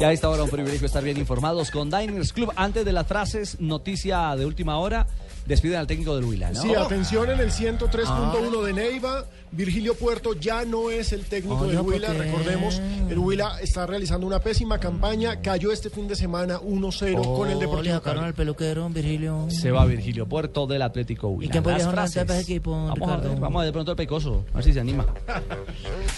Ya está ahora un privilegio estar bien informados con Diners Club. Antes de las frases, noticia de última hora. Despiden al técnico del Huila, ¿no? Sí, atención en el 103.1 de Neiva. Virgilio Puerto ya no es el técnico del Huila. Recordemos, el Huila está realizando una pésima campaña. Cayó este fin de semana 1-0 con el Deportivo Cali. al peluquero, Virgilio. Se va Virgilio Puerto del Atlético Huila. ¿Y quién podría ese equipo, Vamos a ver, vamos a ver de pronto el pecoso. A ver si se anima.